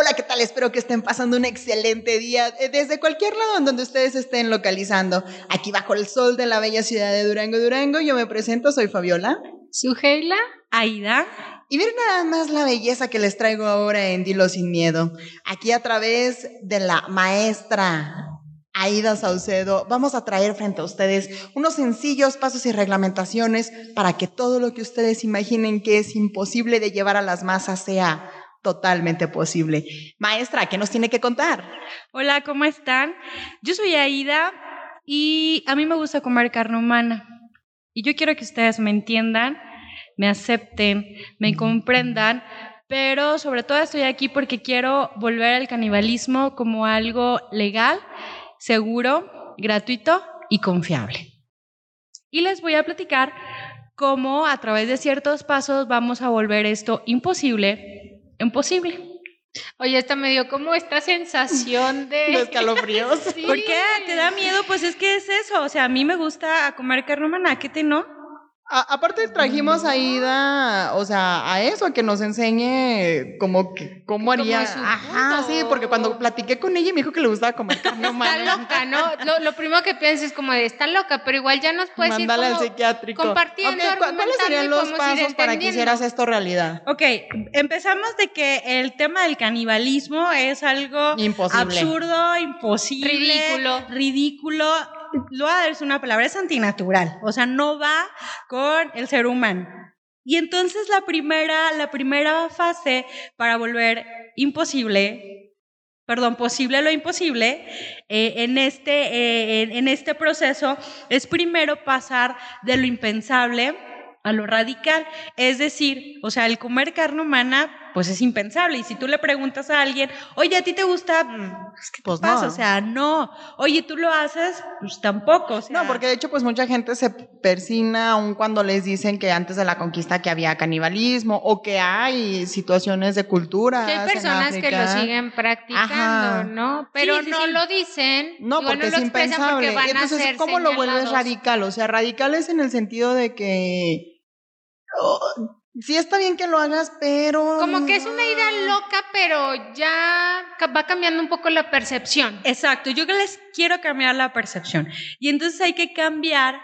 Hola, ¿qué tal? Espero que estén pasando un excelente día eh, desde cualquier lado en donde ustedes estén localizando. Aquí bajo el sol de la bella ciudad de Durango, Durango, yo me presento, soy Fabiola. Sugeila. Aida. Y miren nada más la belleza que les traigo ahora en Dilo sin miedo. Aquí a través de la maestra Aida Saucedo, vamos a traer frente a ustedes unos sencillos pasos y reglamentaciones para que todo lo que ustedes imaginen que es imposible de llevar a las masas sea totalmente posible. Maestra, ¿qué nos tiene que contar? Hola, ¿cómo están? Yo soy Aida y a mí me gusta comer carne humana. Y yo quiero que ustedes me entiendan, me acepten, me comprendan, pero sobre todo estoy aquí porque quiero volver al canibalismo como algo legal, seguro, gratuito y confiable. Y les voy a platicar cómo a través de ciertos pasos vamos a volver esto imposible imposible. Oye, esta me dio como esta sensación de... de escalofríos. ¿Por qué? ¿Te da miedo? Pues es que es eso. O sea, a mí me gusta comer carne humana. ¿Qué te no? Aparte trajimos a Ida, o sea, a eso, a que nos enseñe cómo, cómo haría. Ajá, sí, porque cuando platiqué con ella me dijo que le gustaba comer carne humana. Está loca, ¿no? Lo, primero que piensas es como de, está loca, pero igual ya nos puedes Mándale al psiquiátrico. compartiendo, ¿Cuáles serían los pasos para que hicieras esto realidad? Ok, empezamos de que el tema del canibalismo es algo imposible. absurdo, imposible. Ridículo. Ridículo lo voy a una palabra, es antinatural, o sea, no va con el ser humano. Y entonces la primera, la primera fase para volver imposible, perdón, posible lo imposible, eh, en, este, eh, en este proceso es primero pasar de lo impensable a lo radical. Es decir, o sea, el comer carne humana pues es impensable. Y si tú le preguntas a alguien, oye, ¿a ti te gusta? Pues, ¿Qué pues pasa? O sea, no. Oye, ¿tú lo haces? Pues tampoco. no, porque de hecho, pues mucha gente se persina aun cuando les dicen que antes de la conquista que había canibalismo o que hay situaciones de cultura. hay personas que lo siguen practicando, ¿no? Pero no lo dicen. No, porque es impensable. Entonces, ¿cómo lo vuelves radical? O sea, radical es en el sentido de que Sí está bien que lo hagas, pero... Como que es una idea loca, pero ya va cambiando un poco la percepción. Exacto, yo les quiero cambiar la percepción. Y entonces hay que cambiar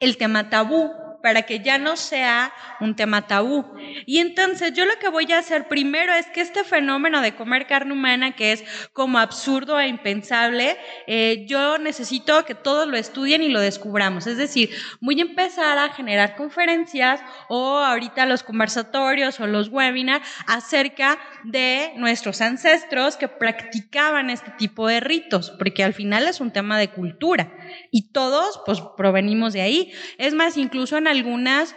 el tema tabú para que ya no sea un tema tabú. Y entonces yo lo que voy a hacer primero es que este fenómeno de comer carne humana, que es como absurdo e impensable, eh, yo necesito que todos lo estudien y lo descubramos. Es decir, voy a empezar a generar conferencias o ahorita los conversatorios o los webinars acerca de nuestros ancestros que practicaban este tipo de ritos, porque al final es un tema de cultura y todos pues provenimos de ahí. Es más, incluso en algunas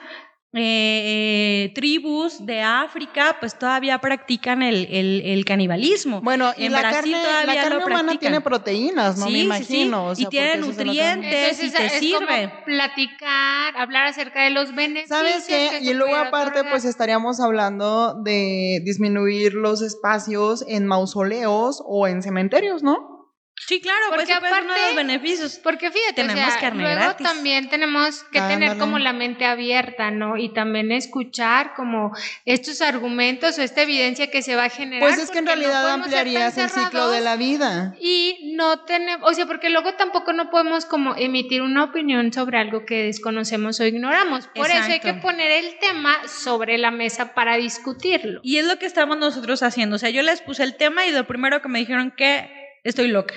eh, tribus de África, pues todavía practican el, canibalismo. Bueno, y en la Brasil carne, todavía la carne humana tiene proteínas, ¿no? Me imagino. y tiene nutrientes y te sirve. platicar, hablar acerca de los beneficios. ¿Sabes qué? y luego aparte, pues estaríamos hablando de disminuir los espacios en mausoleos o en cementerios, ¿no? Sí, claro, pues porque aparte, uno de los beneficios. Porque fíjate, tenemos o luego también tenemos que tener como la mente abierta, ¿no? Y también escuchar como estos argumentos o esta evidencia que se va a generar. Pues es que en realidad ampliarías el ciclo de la vida. Y no tenemos, o sea, porque luego tampoco no podemos como emitir una opinión sobre algo que desconocemos o ignoramos. Por eso hay que poner el tema sobre la mesa para discutirlo. Y es lo que estamos nosotros haciendo. O sea, yo les puse el tema y lo primero que me dijeron que estoy loca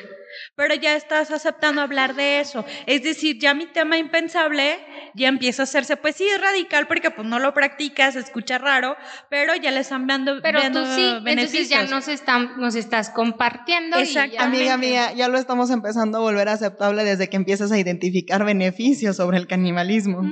pero ya estás aceptando hablar de eso. Es decir, ya mi tema impensable ya empieza a hacerse, pues sí, es radical porque pues no lo practicas, se escucha raro, pero ya le están dando Pero tú sí, entonces ya nos, están, nos estás compartiendo. Amiga mía, ya lo estamos empezando a volver aceptable desde que empiezas a identificar beneficios sobre el canibalismo.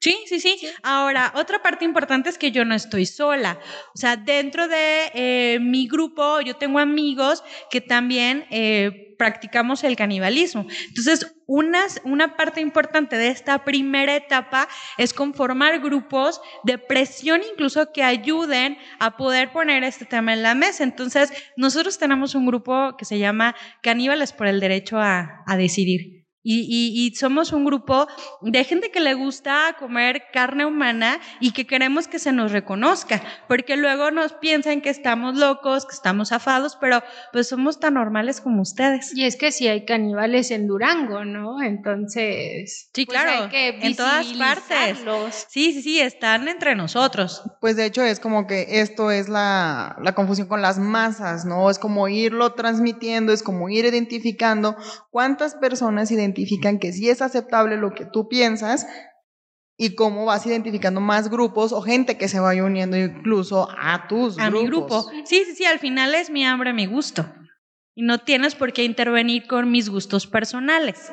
Sí, sí, sí, Ahora, otra parte importante es que yo no estoy sola. O sea, dentro de eh, mi grupo, yo tengo amigos que también... Eh, practicamos el canibalismo. Entonces, una, una parte importante de esta primera etapa es conformar grupos de presión incluso que ayuden a poder poner este tema en la mesa. Entonces, nosotros tenemos un grupo que se llama Caníbales por el Derecho a, a Decidir. Y, somos un grupo de gente que le gusta comer carne humana y que queremos que se nos reconozca, porque luego nos piensan que estamos locos, que estamos afados, pero pues somos tan normales como ustedes. Y es que si hay caníbales en Durango, ¿no? Entonces, sí, pues, claro, en todas partes. Sí, sí, sí, están entre nosotros. Pues de hecho es como que esto es la, la confusión con las masas, ¿no? Es como irlo transmitiendo, es como ir identificando cuántas personas identifican identifican que sí es aceptable lo que tú piensas y cómo vas identificando más grupos o gente que se vaya uniendo incluso a tus a mi grupo. Sí, sí, sí, al final es mi hambre, mi gusto. Y no tienes por qué intervenir con mis gustos personales.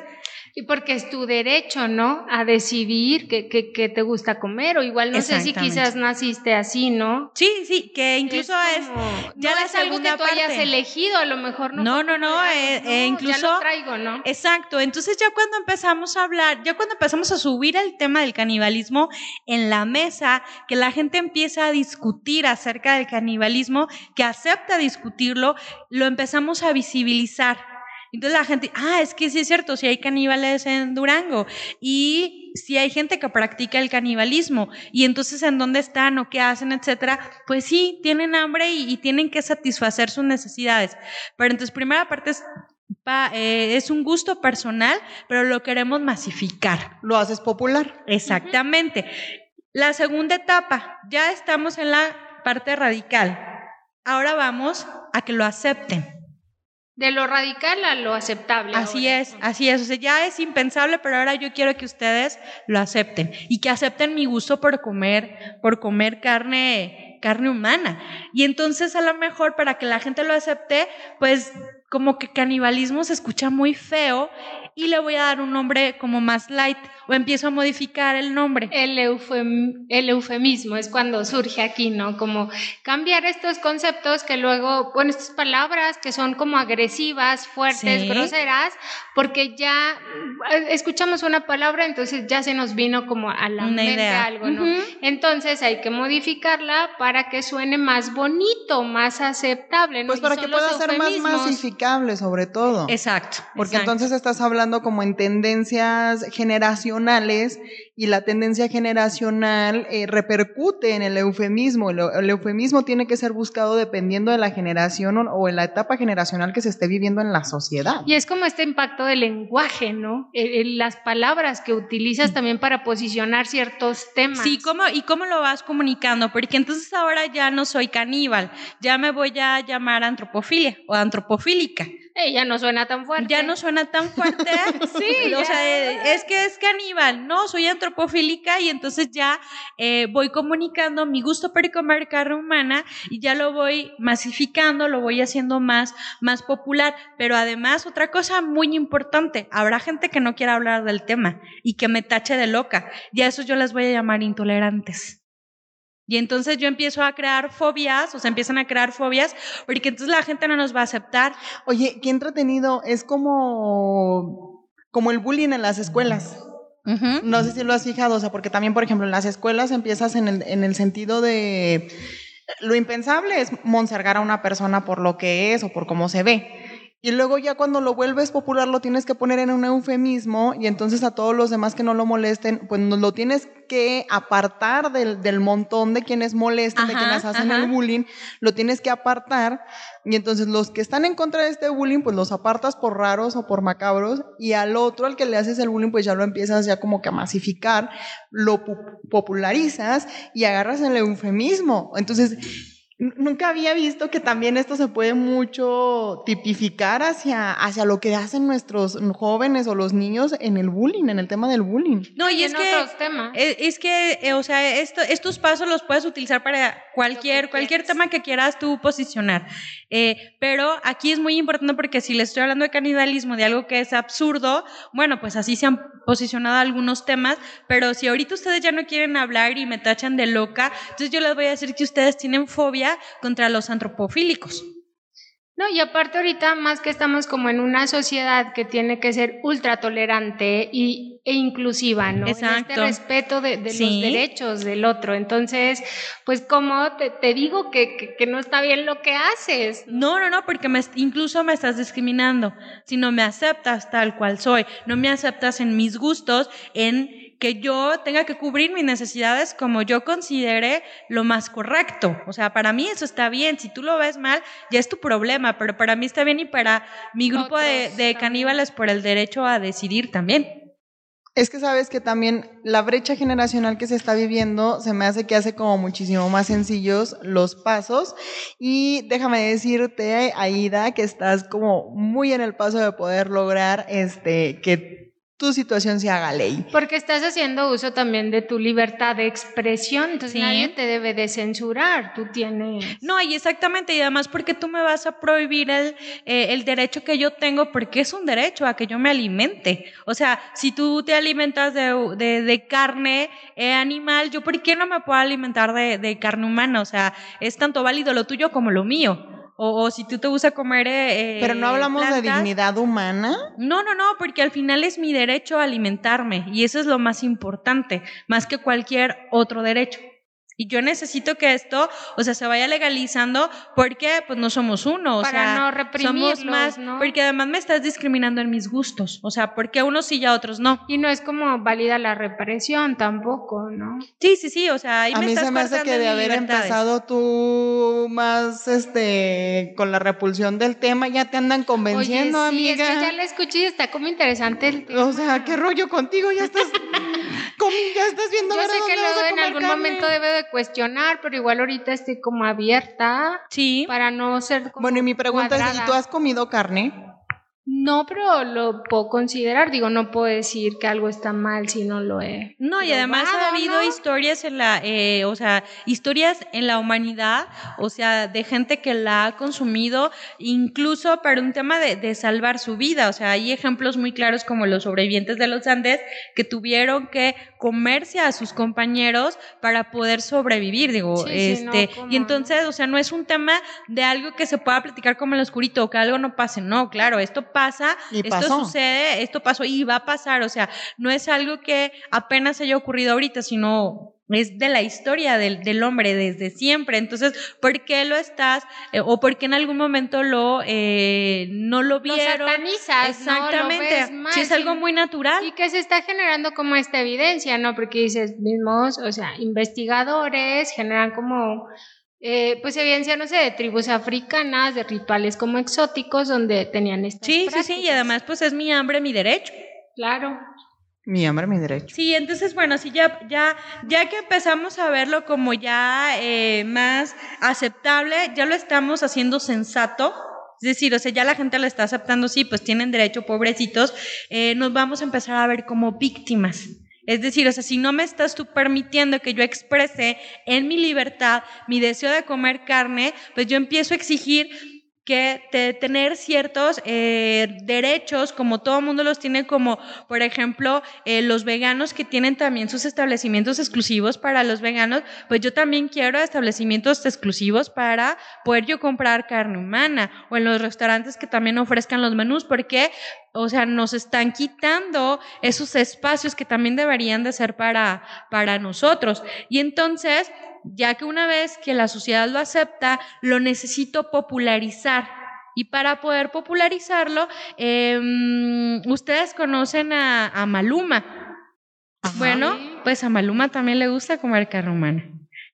Y porque es tu derecho, ¿no? A decidir qué, qué, te gusta comer, o igual no sé si quizás naciste así, ¿no? Sí, sí, que incluso es, ya no es algo que tú hayas elegido, a lo mejor no. No, no, no, eh, eh, incluso. Ya lo traigo, ¿no? Exacto, entonces ya cuando empezamos a hablar, ya cuando empezamos a subir el tema del canibalismo en la mesa, que la gente empieza a discutir acerca del canibalismo, que acepta discutirlo, lo empezamos a visibilizar entonces la gente, ah, es que sí es cierto, si hay caníbales en Durango y si hay gente que practica el canibalismo y entonces en dónde están o qué hacen, etcétera, pues sí, tienen hambre y, tienen que satisfacer sus necesidades. Pero entonces, primera parte es eh, es un gusto personal, pero lo queremos masificar. Lo haces popular. Exactamente. La segunda etapa, ya estamos en la parte radical. Ahora vamos a que lo acepten. De lo radical a lo aceptable. Así es, así es. O sea, ya es impensable, pero ahora yo quiero que ustedes lo acepten y que acepten mi gusto por comer, por comer carne, carne humana. Y entonces a lo mejor para que la gente lo acepte, pues como que canibalismo se escucha muy feo y le voy a dar un nombre como más light o empiezo a modificar el nombre. El, el eufemismo es cuando surge aquí, ¿no? Como cambiar estos conceptos que luego, bueno, estas palabras que son como agresivas, fuertes, groseras, porque ya escuchamos una palabra, entonces ya se nos vino como a la mente algo, ¿no? Entonces hay que modificarla para que suene más bonito, más aceptable, ¿no? Pues para que pueda ser más masificable sobre todo. Exacto. Porque entonces estás hablando como en tendencias generacionales y la tendencia generacional eh, repercute en el eufemismo. El, eufemismo tiene que ser buscado dependiendo de la generación o, en la etapa generacional que se esté viviendo en la sociedad. Y es como este impacto del lenguaje, ¿no? las palabras que utilizas también para posicionar ciertos temas. Sí, ¿cómo, y cómo lo vas comunicando, porque entonces ahora ya no soy caníbal, ya me voy a llamar antropofilia o antropofílica. Ya no suena tan fuerte. Ya no suena tan fuerte. sí. O sea, es que es caníbal. No, soy antropofílica y entonces ya eh, voy comunicando mi gusto por comer carne humana y ya lo voy masificando, lo voy haciendo más, más popular. Pero además, otra cosa muy importante, habrá gente que no quiera hablar del tema y que me tache de loca. Y a eso yo les voy a llamar intolerantes. Y entonces yo empiezo a crear fobias, o sea, empiezan a crear fobias, porque entonces la gente no nos va a aceptar. Oye, qué entretenido, es como, como el bullying en las escuelas. No sé si lo has fijado, o sea, porque también, por ejemplo, en las escuelas empiezas en el, en el sentido de lo impensable es monsergar a una persona por lo que es o por cómo se ve. Y luego ya cuando lo vuelves popular lo tienes que poner en un eufemismo y entonces a todos los demás que no lo molesten, pues lo tienes que apartar del, del montón de quienes molestan, de quienes hacen el bullying, lo tienes que apartar y entonces los que están en contra de este bullying, pues los apartas por raros o por macabros y al otro, al que le haces el bullying, pues ya lo empiezas ya como que a masificar, lo popularizas y agarras el eufemismo. Entonces, Nunca había visto que también esto se puede mucho tipificar hacia, hacia lo que hacen nuestros jóvenes o los niños en el bullying, en el tema del bullying. No, y, es, que, otros temas. es, que, eh, o sea, estos pasos los puedes utilizar para cualquier, cualquier tema que quieras tú posicionar. Eh, pero aquí es muy importante porque si les estoy hablando de canibalismo, de algo que es absurdo, bueno, pues así se han posicionado algunos temas, pero si ahorita ustedes ya no quieren hablar y me tachan de loca, entonces yo les voy a decir que ustedes tienen fobia contra los antropofílicos. No, y aparte ahorita más que estamos como en una sociedad que tiene que ser ultra tolerante y, e inclusiva, ¿no? Exacto. En este respeto de, de Sí. los derechos del otro. Entonces, pues como te, te digo que, que, que no está bien lo que haces. No, no, no, porque me, incluso me estás discriminando. Si no me aceptas tal cual soy, no me aceptas en mis gustos, en que yo tenga que cubrir mis necesidades como yo considere lo más correcto. O sea, para mí eso está bien. Si tú lo ves mal, ya es tu problema, pero para mí está bien y para mi grupo de, Otros de también. caníbales por el derecho a decidir también. Es que sabes que también la brecha generacional que se está viviendo se me hace que hace como muchísimo más sencillos los pasos y déjame decirte, Aida, que estás como muy en el paso de poder lograr este que tu situación se haga ley. Porque estás haciendo uso también de tu libertad de expresión, entonces Sí. nadie te debe de censurar, tú tienes... No, y exactamente, y además porque tú me vas a prohibir el, eh, el derecho que yo tengo, porque es un derecho a que yo me alimente. O sea, si tú te alimentas de, de- de carne eh, animal, yo por qué no me puedo alimentar de, de carne humana? O sea, es tanto válido lo tuyo como lo mío. O, o si tú te gusta comer... eh, Pero no hablamos de dignidad humana. no, no, no, porque al final es mi derecho a alimentarme y eso es lo más importante, más que cualquier otro derecho. Y yo necesito que esto, o sea, se vaya legalizando porque pues no somos uno, o Para sea, no somos reprimirlos, más, ¿no? porque además me estás discriminando en mis gustos, o sea, porque unos sí y a otros no. Y no es como válida la represión tampoco, ¿no? Sí, sí, sí, o sea, ahí A me mí estás se me hace que de haber libertades. empezado tú más este con la repulsión del tema ya te andan convenciendo, Oye, sí, amiga. es que ya la escuché y está como interesante el tema. O sea, qué rollo contigo, ya estás comi- ya estás viendo Yo sé que luego en algún carne. momento debe de cuestionar, pero igual ahorita estoy como abierta Sí. para no ser como Bueno, y mi pregunta es, ¿y tú has comido carne? No, pero lo puedo considerar. Digo, no puedo decir que algo está mal si no lo he. No, y además ha habido ¿no? historias en la, eh, o sea, historias en la humanidad, o sea, de gente que la ha consumido, incluso para un tema de, de salvar su vida. O sea, hay ejemplos muy claros como los sobrevivientes de los Andes que tuvieron que comerse a sus compañeros para poder sobrevivir, digo, Sí, sí, no, este, ¿cómo y entonces, o sea, no es un tema de algo que se pueda platicar como en el oscurito o que algo no pase, no, claro, esto pasa, Y esto pasó. sucede, esto pasó y va a pasar, o sea, no es algo que apenas haya ocurrido ahorita, sino es de la historia del, del hombre desde siempre. Entonces, ¿por qué lo estás eh, o por qué en algún momento lo eh, no lo Lo vieron? satanizas, Exactamente. ¿no? Lo ves mal, si es algo sí. muy natural. Y que se está generando como esta evidencia, ¿no? Porque dices, mismos, o sea, investigadores generan como, eh, pues evidencia, no sé, de tribus africanas, de rituales como exóticos donde tenían estas Sí, sí, sí, y prácticas. además pues es mi hambre, mi derecho. Claro. Mi hambre, mi derecho. Sí, entonces, bueno, sí, ya, ya, ya que empezamos a verlo como ya eh, más aceptable, ya lo estamos haciendo sensato. Es decir, o sea, ya la gente lo está aceptando, sí, pues tienen derecho, pobrecitos, eh, nos vamos a empezar a ver como víctimas. Es decir, o sea, si no me estás tú permitiendo que yo exprese en mi libertad mi deseo de comer carne, pues yo empiezo a exigir que te- tener ciertos eh, derechos, como todo mundo los tiene, como por ejemplo eh, los veganos que tienen también sus establecimientos exclusivos para los veganos, pues yo también quiero establecimientos exclusivos para poder yo comprar carne humana o en los restaurantes que también ofrezcan los menús, porque, o sea, nos están quitando esos espacios que también deberían de ser para, para nosotros. Y entonces, ya que una vez que la sociedad lo acepta, lo necesito popularizar. Y para poder popularizarlo, em, ustedes conocen a, a Maluma. Ajá. Bueno, pues a Maluma también le gusta comer carne humana.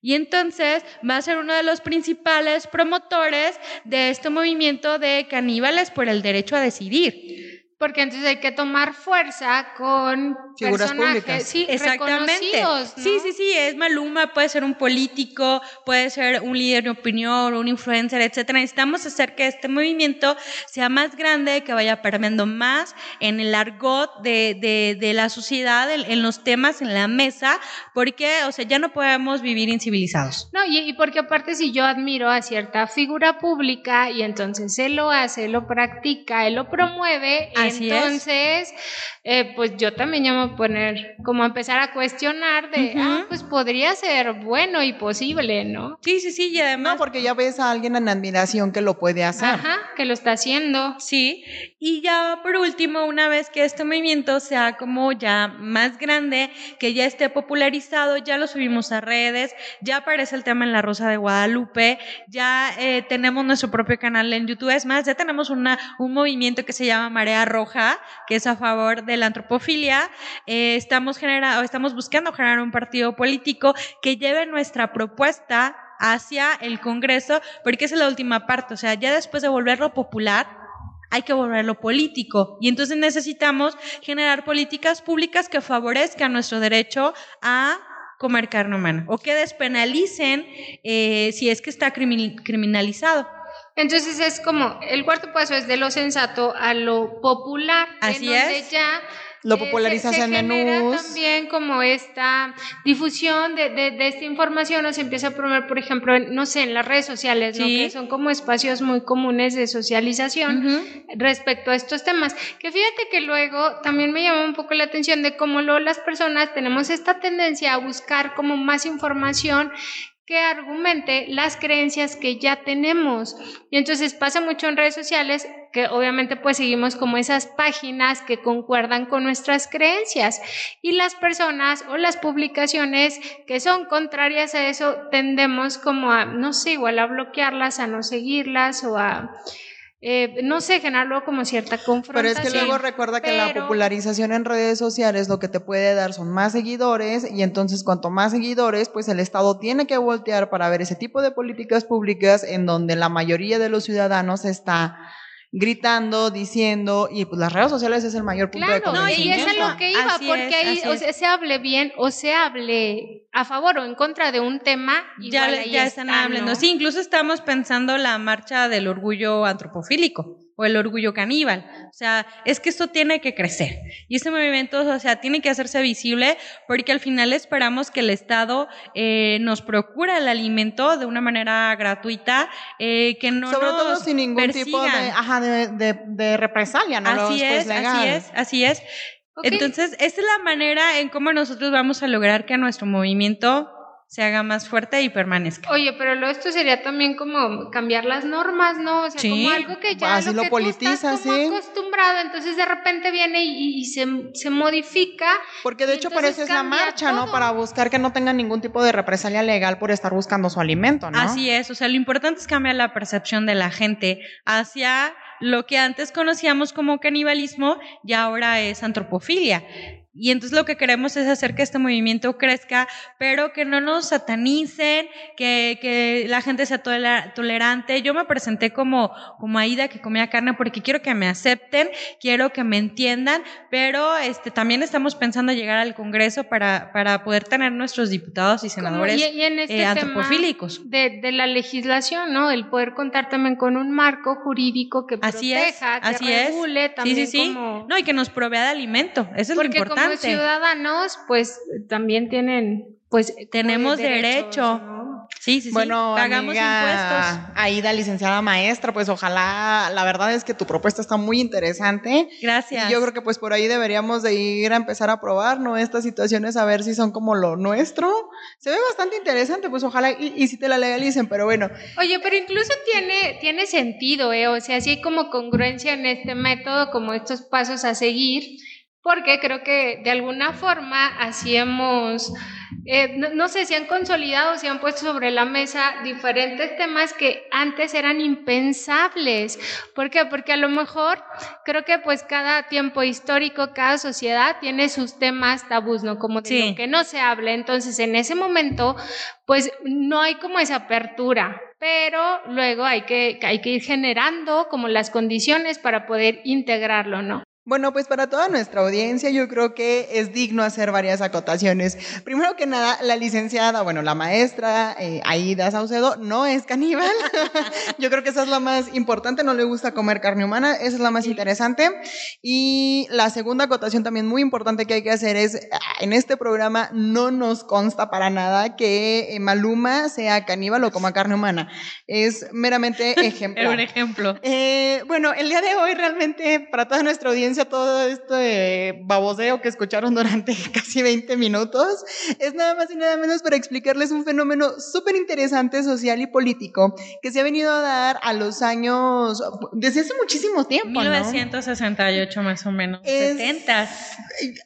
Y entonces va a ser uno de los principales promotores de este movimiento de caníbales por el derecho a decidir. Porque entonces hay que tomar fuerza con Figuras personajes, públicas. sí, Exactamente. ¿no? Sí, sí, sí, es Maluma, puede ser un político, puede ser un líder de opinión, un influencer, etcétera. Necesitamos hacer que este movimiento sea más grande, que vaya permeando más en el argot de, de, de la sociedad, en, en los temas, en la mesa, porque, o sea, ya no podemos vivir incivilizados. No, y, y porque aparte si yo admiro a cierta figura pública y entonces él lo hace, él lo practica, él lo promueve, Así entonces eh, pues yo también ya me voy a poner como a empezar a cuestionar de, ah, pues podría ser bueno y posible, ¿no? Sí, sí, sí, y además... No, porque ya ves a alguien en admiración que lo puede hacer. Ajá, que lo está haciendo. Sí, y ya por último, una vez que este movimiento sea como ya más grande, que ya esté popularizado, ya lo subimos a redes, ya aparece el tema en La Rosa de Guadalupe, ya eh, tenemos nuestro propio canal en YouTube, es más, ya tenemos una, un movimiento que se llama Marea Roja, que es a favor de la antropofilia, eh, estamos, genera estamos buscando generar un partido político que lleve nuestra propuesta hacia el Congreso, porque esa es la última parte, o sea, ya después de volverlo popular, hay que volverlo político. Y entonces necesitamos generar políticas públicas que favorezcan nuestro derecho a comer carne humana o que despenalicen eh, si es que está criminalizado. Entonces es como, el cuarto paso es de lo sensato a lo popular, Así en donde es. ya Lo eh, popularizas se, se en genera menús. también como esta difusión de, de, de esta información o se empieza a promover, por ejemplo, en, no sé, en las redes sociales, ¿no? Que son como espacios muy comunes de socialización respecto a estos temas. Que fíjate que luego también me llama un poco la atención de cómo luego las personas tenemos esta tendencia a buscar como más información que argumente las creencias que ya tenemos. Y entonces pasa mucho en redes sociales que obviamente pues seguimos como esas páginas que concuerdan con nuestras creencias y las personas o las publicaciones que son contrarias a eso tendemos como a, no sé, igual a bloquearlas, a no seguirlas o a, eh, no sé, generarlo como cierta Pero confrontación. es que luego recuerda que la pero- popularización en redes sociales lo que te puede dar son más seguidores y entonces cuanto más seguidores, pues el Estado tiene que voltear para ver ese tipo de políticas públicas en donde la mayoría de los ciudadanos está gritando, diciendo y pues las redes sociales es el mayor punto de Claro, y convencimiento. es a lo que iba, Así porque es, ahí o sea, se hable bien o se hable a favor o en contra de un tema, Ya, igual le- ahí ya está, están hablando. ¿no? Sí, incluso estamos pensando la marcha del orgullo antropofílico o el orgullo caníbal. O sea, es que esto tiene que crecer. Y este movimiento, o sea, tiene que hacerse visible porque al final esperamos que el Estado eh, nos procure el alimento de una manera gratuita, eh, que no Sobre nos todo sin ningún tipo de, persigan. ajá, de, de- de represalia, ¿no? Así Después es, legal. así es, así es. Ok. Entonces, esta es la manera en cómo nosotros vamos a lograr que nuestro movimiento se haga más fuerte y permanezca. Oye, pero lo esto sería también como cambiar las normas, ¿no? O sea, Sí, como algo que ya así lo, lo que tú estás como sí. acostumbrado, entonces de repente viene y, y se, se modifica. Porque de hecho eso es la marcha, ¿no? Para buscar que no tengan ningún tipo de represalia legal por estar buscando su alimento, ¿no? Así es, o sea, lo importante es cambiar la percepción de la gente hacia lo que antes conocíamos como canibalismo y ahora es antropofilia. Y entonces lo que queremos es hacer que este movimiento crezca, pero que no nos satanicen, que, que la gente sea toler- tolerante. Yo me presenté como, como Aida que comía carne porque quiero que me acepten, quiero que me entiendan, pero este, también estamos pensando llegar al Congreso para, para poder tener nuestros diputados y senadores y, y en este eh, antropofílicos. de, de la legislación, ¿no? El poder contar también con un marco jurídico que Así es, proteja, que así es. regule Sí, también sí, sí. como... No, y que nos provea de alimento. Eso es lo Porque importante. Ciudadanos, pues también tienen, pues Tenemos derechos, derecho. ¿no? Sí, sí, sí. Bueno, Pagamos amiga impuestos. Aida, licenciada maestra, pues ojalá, la verdad es que tu propuesta está muy interesante. Gracias. Y yo creo que pues por ahí deberíamos de ir a empezar a probar, ¿no? Estas situaciones a ver si son como lo nuestro. Se ve bastante interesante, pues ojalá y, y si te la legalicen, pero bueno. Oye, pero incluso tiene, tiene sentido, ¿eh? O sea, sí hay como congruencia en este método, como estos pasos a seguir, porque creo que de alguna forma así hemos, eh, no, no sé si han consolidado, si han puesto sobre la mesa diferentes temas que antes eran impensables. ¿Por qué? Porque a lo mejor creo que pues cada tiempo histórico, cada sociedad tiene sus temas tabús, ¿no? Como de Sí. lo que no se hable. Entonces, en ese momento, pues no hay como esa apertura, pero luego hay que, hay que ir generando como las condiciones para poder integrarlo, ¿no? Bueno, pues para toda nuestra audiencia yo creo que es digno hacer varias acotaciones. Primero que nada, la licenciada, bueno, la maestra eh, Aida Saucedo no es caníbal. yo creo que esa es la más importante, no le gusta comer carne humana, esa es la más interesante. Y la segunda acotación también muy importante que hay que hacer es, ah, en este programa no nos consta para nada que eh, Maluma sea caníbal o coma carne humana. Es meramente ejemplar. Era un ejemplo. Eh, bueno, el día de hoy realmente para toda nuestra audiencia a todo este baboseo que escucharon durante casi 20 minutos. Es nada más y nada menos para explicarles un fenómeno súper interesante social y político que se ha venido a dar a los años, desde hace muchísimo tiempo. 1968 más o menos. 70.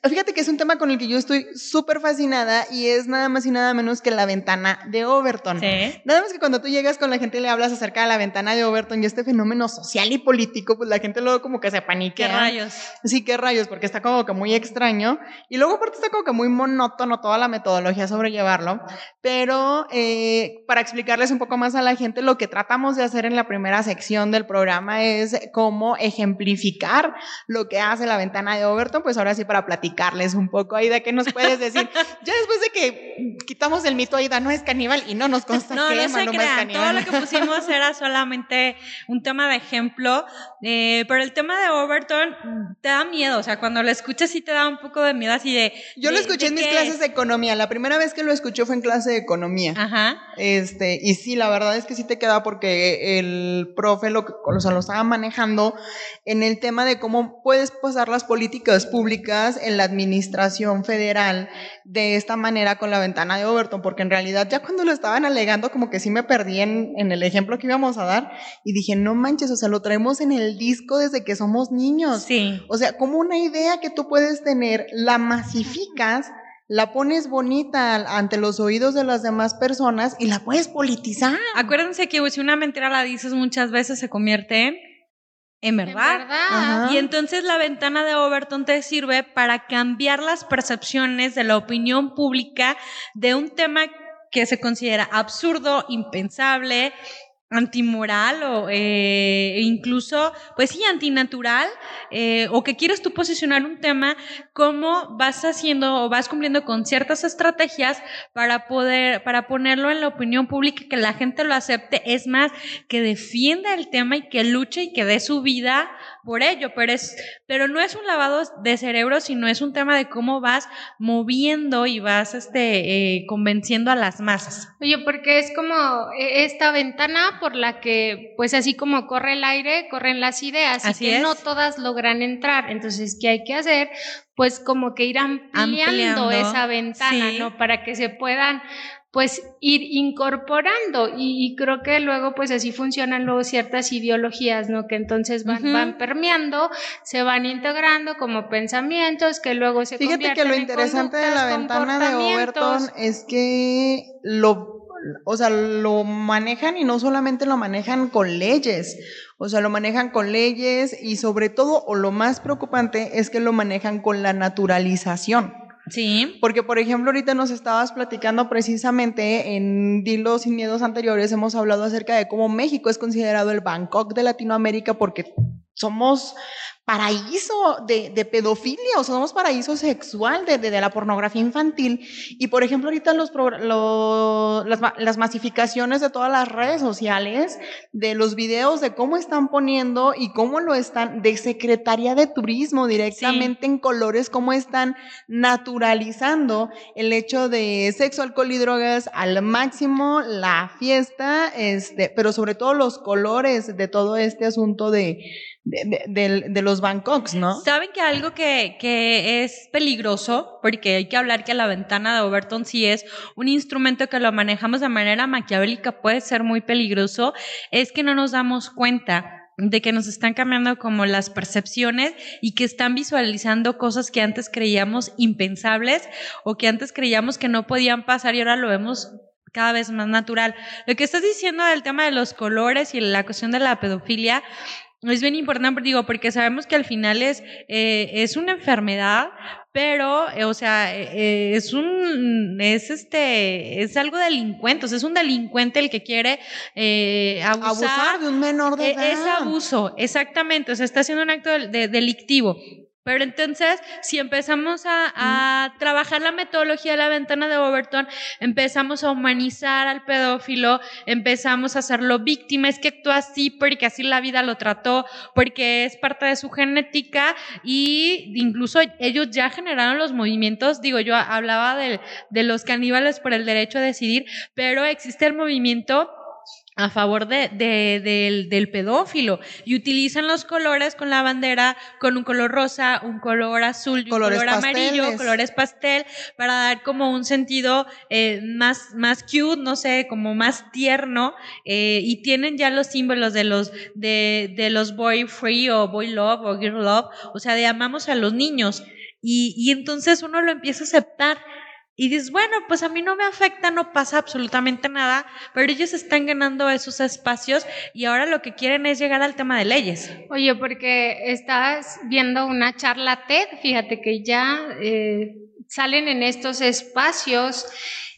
Fíjate que es un tema con el que yo estoy súper fascinada y es nada más y nada menos que la ventana de Overton. Nada más que cuando tú llegas con la gente y le hablas acerca de la ventana de Overton y este fenómeno social y político, pues la gente luego como que se paniquea. ¿Qué rayos? Sí, qué rayos, porque está como que muy extraño. Y luego aparte está como que muy monótono toda la metodología sobre llevarlo. Pero eh, para explicarles un poco más a la gente, lo que tratamos de hacer en la primera sección del programa es cómo ejemplificar lo que hace la ventana de Overton, pues ahora sí para platicarles un poco, Aida, ¿qué nos puedes decir? ya después de que quitamos el mito, Aida no es caníbal y no nos consta no, que no se crean, todo lo que pusimos era solamente un tema de ejemplo, eh, pero el tema de Overton te da miedo, o sea, cuando lo escuchas sí te da un poco de miedo así de... Yo lo escuché en mis clases de economía, la primera vez que lo escuché fue en clase de economía. Ajá. Este, y sí, la verdad es que sí te queda porque el profe lo, o sea, lo estaba manejando en el tema de cómo puedes pasar las políticas públicas en la administración federal de esta manera con la ventana de Overton, porque en realidad ya cuando lo estaban alegando como que sí me perdí en, en el ejemplo que íbamos a dar y dije, no manches, o sea, lo traemos en el disco desde que somos niños. Sí. O sea, como una idea que tú puedes tener, la masificas la pones bonita ante los oídos de las demás personas y la puedes politizar. Acuérdense que si una mentira la dices muchas veces se convierte en en verdad. En verdad. Y entonces la ventana de Overton te sirve para cambiar las percepciones de la opinión pública de un tema que se considera absurdo, impensable, antimoral o eh, incluso, pues sí, antinatural, eh, o que quieres tú posicionar un tema, cómo vas haciendo o vas cumpliendo con ciertas estrategias para poder, para ponerlo en la opinión pública, que la gente lo acepte, es más, que defienda el tema y que luche y que dé su vida por ello, pero es, pero no es un lavado de cerebro, sino es un tema de cómo vas moviendo y vas este, eh, convenciendo a las masas. Oye, porque es como e, esta ventana por la que, pues así como corre el aire, corren las ideas, así y que es. no todas logran entrar. Entonces, ¿qué hay que hacer? Pues como que ir ampliando, Ampliando, esa ventana, sí. ¿no? Para que se puedan pues ir incorporando y, y, creo que luego pues así funcionan luego ciertas ideologías, ¿no? Que entonces van, van permeando, se van integrando como pensamientos que luego se Fíjate que lo en interesante de la ventana de. Overton es que lo, o sea, lo manejan y no solamente lo manejan con leyes, o sea, lo manejan con leyes y sobre todo, o lo más preocupante es que lo manejan con la naturalización. Sí. Porque, por ejemplo, ahorita nos estabas platicando precisamente en Dilo sin miedos anteriores, hemos hablado acerca de cómo México es considerado el Bangkok de Latinoamérica porque somos paraíso de, pedofilia, o somos paraíso sexual de, la pornografía infantil. Y, por ejemplo, ahorita las masificaciones de todas las redes sociales, de los videos de cómo están poniendo y cómo lo están, de Secretaría de Turismo directamente en colores, cómo están naturalizando el hecho de sexo, alcohol y drogas al máximo, la fiesta, este, pero sobre todo los colores de todo este asunto de, de, de- de- los Bangkoks, ¿no? ¿Saben que algo que, que es peligroso? Porque hay que hablar que la ventana de Overton sí es un instrumento que lo manejamos de manera maquiavélica, puede ser muy peligroso, es que no nos damos cuenta de que nos están cambiando como las percepciones y que están visualizando cosas que antes creíamos impensables o que antes creíamos que no podían pasar y ahora lo vemos cada vez más natural. Lo que estás diciendo del tema de los colores y la cuestión de la pedofilia es bien importante, digo, porque sabemos que al final es, eh, es una enfermedad, pero, eh, o sea, eh, eh, es un, es este, es algo delincuente, o sea, es un delincuente el que quiere eh, abusar. Abusar de un menor de Eh, edad. Es abuso, exactamente, o sea, está haciendo un acto de- de- delictivo. Pero entonces, si empezamos a, a trabajar la metodología de la ventana de Overton, empezamos a humanizar al pedófilo, empezamos a hacerlo víctima, es que actúa así porque así la vida lo trató, porque es parte de su genética y incluso ellos ya generaron los movimientos, digo, yo hablaba de, de los caníbales por el derecho a decidir, pero existe el movimiento a favor de, del, del, pedófilo. Y utilizan los colores con la bandera con un color rosa, un color azul y un color amarillo, colores pastel, para dar como un sentido eh, más, más cute, no sé, como más tierno, eh, y tienen ya los símbolos de los, de, de los boy free o boy love o girl love, o sea, de amamos a los niños. Y, y entonces uno lo empieza a aceptar y dices, bueno, pues a mí no me afecta, no pasa absolutamente nada, pero ellos están ganando esos espacios y ahora lo que quieren es llegar al tema de leyes. Oye, porque estás viendo una charla TED, fíjate que ya eh, salen en estos espacios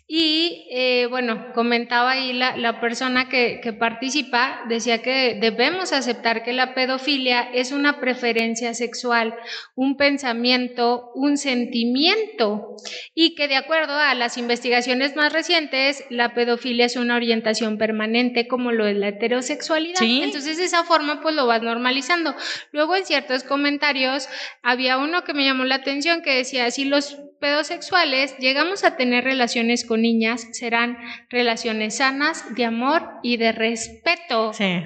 y eh, bueno, comentaba ahí la, la persona que, que, participa, decía que debemos aceptar que la pedofilia es una preferencia sexual, un pensamiento, un sentimiento, y que de acuerdo a las investigaciones más recientes, la pedofilia es una orientación permanente como lo es la heterosexualidad. Entonces de esa forma pues lo vas normalizando. Luego en ciertos comentarios había uno que me llamó la atención que decía, si los pedosexuales llegamos a tener relaciones con niñas, serán relaciones sanas, de amor y de respeto. Sí.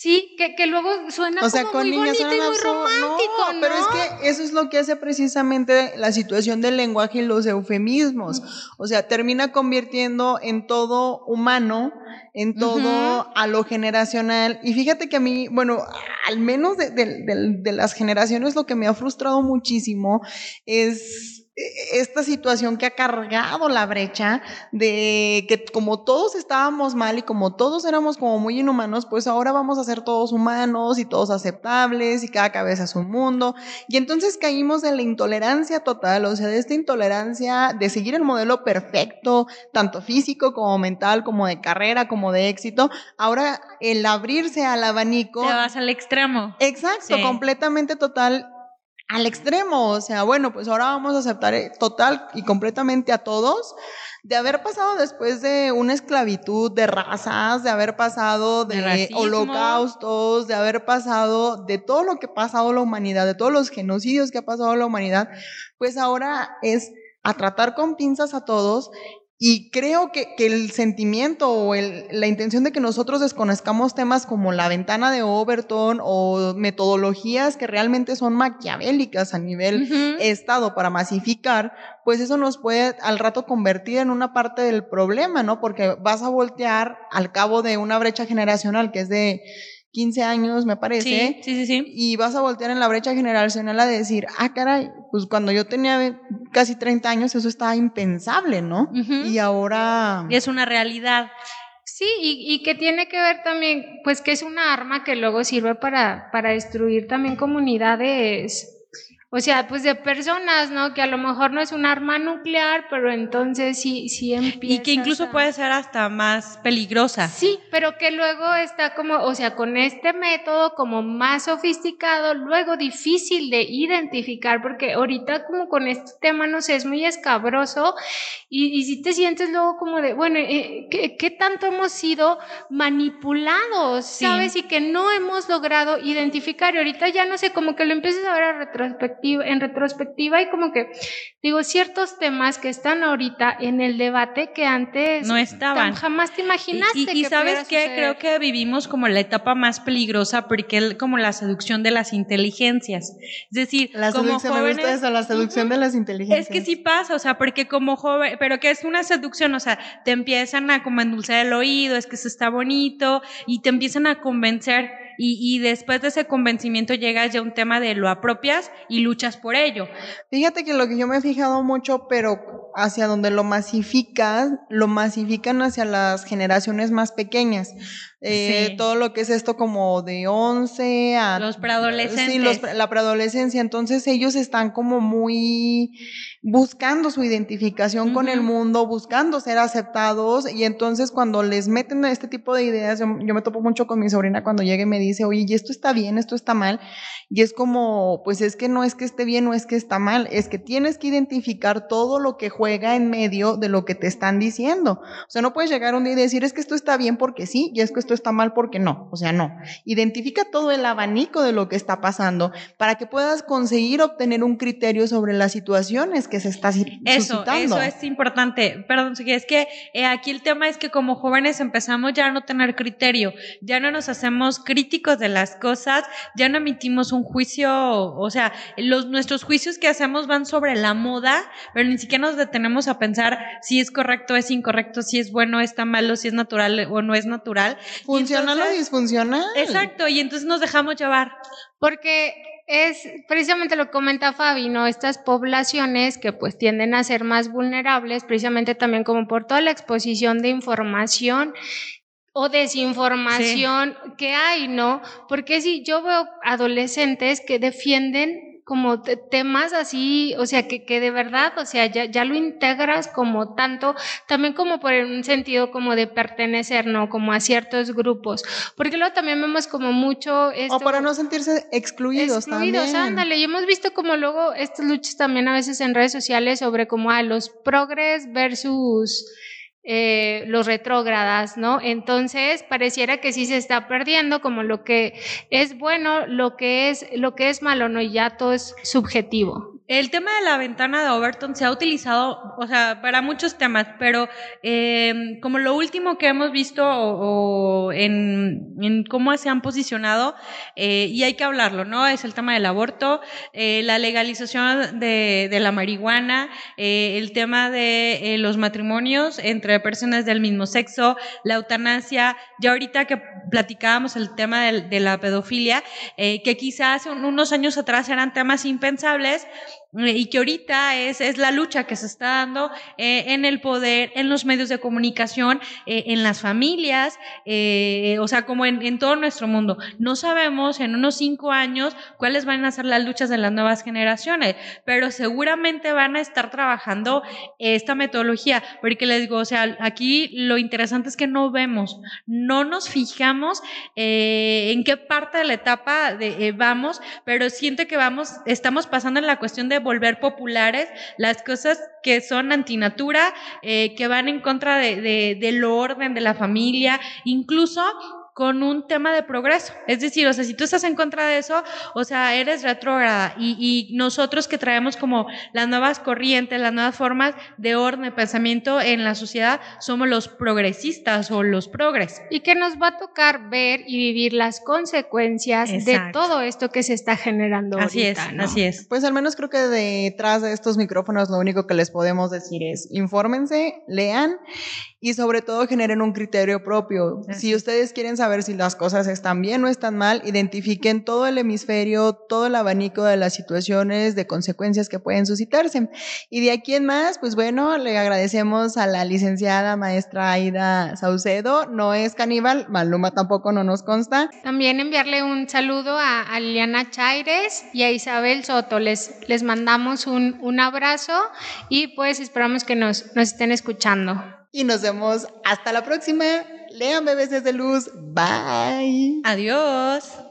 Sí, que, que luego suena o sea, como con muy niñas bonito y muy romántico, no, Pero es que eso es lo que hace precisamente la situación del lenguaje y los eufemismos. O sea, termina convirtiendo en todo humano, en todo a lo generacional. Y fíjate que a mí, bueno, al menos de, de las generaciones lo que me ha frustrado muchísimo es esta situación que ha cargado la brecha de que como todos estábamos mal y como todos éramos como muy inhumanos, pues ahora vamos a ser todos humanos y todos aceptables y cada cabeza es un mundo. Y entonces caímos en la intolerancia total, o sea, de esta intolerancia de seguir el modelo perfecto, tanto físico como mental, como de carrera, como de éxito. Ahora el abrirse al abanico. Te vas al extremo. Exacto, completamente total al extremo, o sea, bueno, pues ahora vamos a aceptar eh, total y completamente a todos, de haber pasado después de una esclavitud de razas, de haber pasado de, holocaustos, de haber pasado de todo lo que ha pasado la humanidad, de todos los genocidios que ha pasado la humanidad, pues ahora es a tratar con pinzas a todos y creo que, que el sentimiento o el, la intención de que nosotros desconozcamos temas como la ventana de Overton o metodologías que realmente son maquiavélicas a nivel Estado para masificar, pues eso nos puede al rato convertir en una parte del problema, ¿no? Porque vas a voltear al cabo de una brecha generacional que es de 15 años, me parece. Sí, sí, sí, Y vas a voltear en la brecha generacional a decir, ah, caray, pues cuando yo tenía casi 30 años eso estaba impensable, ¿no? Y ahora... Y es una realidad. Sí, y, y, que tiene que ver también, pues que es una arma que luego sirve para, para destruir también comunidades o sea, pues de personas, ¿no? Que a lo mejor no es un arma nuclear, pero entonces sí, sí empieza. Y que incluso puede ser hasta más peligrosa. Sí, pero que luego está como, o sea, con este método como más sofisticado, luego difícil de identificar, porque ahorita como con este tema, no sé, es muy escabroso y, y si te sientes luego como de, bueno, eh, ¿qué, tanto hemos sido manipulados, sabes? Y que no hemos logrado identificar. Y ahorita ya no sé, como que lo empiezas a ver a retrospectiva en retrospectiva y como que digo ciertos temas que están ahorita en el debate que antes no estaban. jamás te imaginaste. Y, sabes qué, creo que vivimos como la etapa más peligrosa porque es como la seducción de las inteligencias. Es decir, la como jóvenes, la seducción de las inteligencias. Es que sí pasa, o sea, porque como joven, pero que es una seducción, o sea, te empiezan a como endulzar el oído, es que eso está bonito y te empiezan a convencer y, después de ese convencimiento llegas ya a un tema de lo apropias y luchas por ello. Fíjate que lo que yo me he fijado mucho, pero hacia donde lo masifican, lo masifican hacia las generaciones más pequeñas. Eh, todo lo que es esto como de 11 a... Los preadolescentes. Sí, la preadolescencia. Entonces ellos están como muy buscando su identificación con el mundo, buscando ser aceptados y entonces cuando les meten este tipo de ideas, yo, me topo mucho con mi sobrina cuando llega y me dice, oye, ¿y esto está bien, esto está mal? Y es como, pues es que no es que esté bien, no es que está mal, es que tienes que identificar todo lo que juega en medio de lo que te están diciendo. O sea, no puedes llegar un día y decir, es que esto está bien porque sí, y es que esto está mal porque no, o sea, no. Identifica todo el abanico de lo que está pasando para que puedas conseguir obtener un criterio sobre las situaciones que se está eso, suscitando. Eso es importante. Perdón, es que eh, aquí el tema es que como jóvenes empezamos ya a no tener criterio, ya no nos hacemos críticos de las cosas, ya no emitimos un juicio, o sea, los, nuestros juicios que hacemos van sobre la moda, pero ni siquiera nos detenemos a pensar si es correcto, es incorrecto, si es bueno, está malo, si es natural o no es natural. Funcional o disfuncional. Exacto, y entonces nos dejamos llevar. Porque es precisamente lo que comenta Fabi, ¿no? Estas poblaciones que pues tienden a ser más vulnerables, precisamente también como por toda la exposición de información o desinformación que hay, ¿no? Porque si yo veo adolescentes que defienden como temas así, o sea, que, que de verdad, o sea, ya, ya, lo integras como tanto, también como por un sentido como de pertenecer, ¿no? Como a ciertos grupos. Porque luego también vemos como mucho... Esto, o para no sentirse excluidos, excluidos ándale. Y hemos visto como luego estas luchas también a veces en redes sociales sobre como a los progres versus eh, los retrógradas, ¿no? Entonces pareciera que sí se está perdiendo como lo que es bueno, lo que es, lo que es malo, ¿no? Y ya todo es subjetivo. El tema de la ventana de Overton se ha utilizado, o sea, para muchos temas, pero eh, como lo último que hemos visto o, en, en, cómo se han posicionado, eh, y hay que hablarlo, ¿no? Es el tema del aborto, eh, la legalización de, de la marihuana, eh, el tema de eh, los matrimonios entre personas del mismo sexo, la eutanasia, ya ahorita que platicábamos el tema de, la pedofilia, eh, que quizás unos años atrás eran temas impensables, y que ahorita es, es la lucha que se está dando eh, en el poder, en los medios de comunicación, eh, en las familias, eh, o sea, como en, en, todo nuestro mundo. No sabemos en unos cinco años cuáles van a ser las luchas de las nuevas generaciones, pero seguramente van a estar trabajando esta metodología, porque les digo, o sea, aquí lo interesante es que no vemos, no nos fijamos en qué parte de la etapa de, vamos, pero siento que vamos, estamos pasando en la cuestión de volver populares las cosas que son antinatura, eh, que van en contra de, de, del orden, de la familia, incluso con un tema de progreso. Es decir, o sea, si tú estás en contra de eso, o sea, eres retrógrada y, y, nosotros que traemos como las nuevas corrientes, las nuevas formas de orden, de pensamiento en la sociedad, somos los progresistas o los progres. Y que nos va a tocar ver y vivir las consecuencias Exacto. de todo esto que se está generando. Así ahorita, es, ¿no? así es. Pues al menos creo que detrás de estos micrófonos lo único que les podemos decir es infórmense, lean y sobre todo generen un criterio propio. Si ustedes quieren saber si las cosas están bien o están mal, identifiquen todo el hemisferio, todo el abanico de las situaciones, de consecuencias que pueden suscitarse. Y de aquí en más, pues bueno, le agradecemos a la licenciada maestra Aida Saucedo. No es caníbal, Maluma tampoco no nos consta. También enviarle un saludo a, a Liliana Chaires y a Isabel Soto. Les, les mandamos un, un abrazo y pues esperamos que nos, nos estén escuchando. Y nos vemos hasta la próxima. Lean bebés desde luz. Bye. Adiós.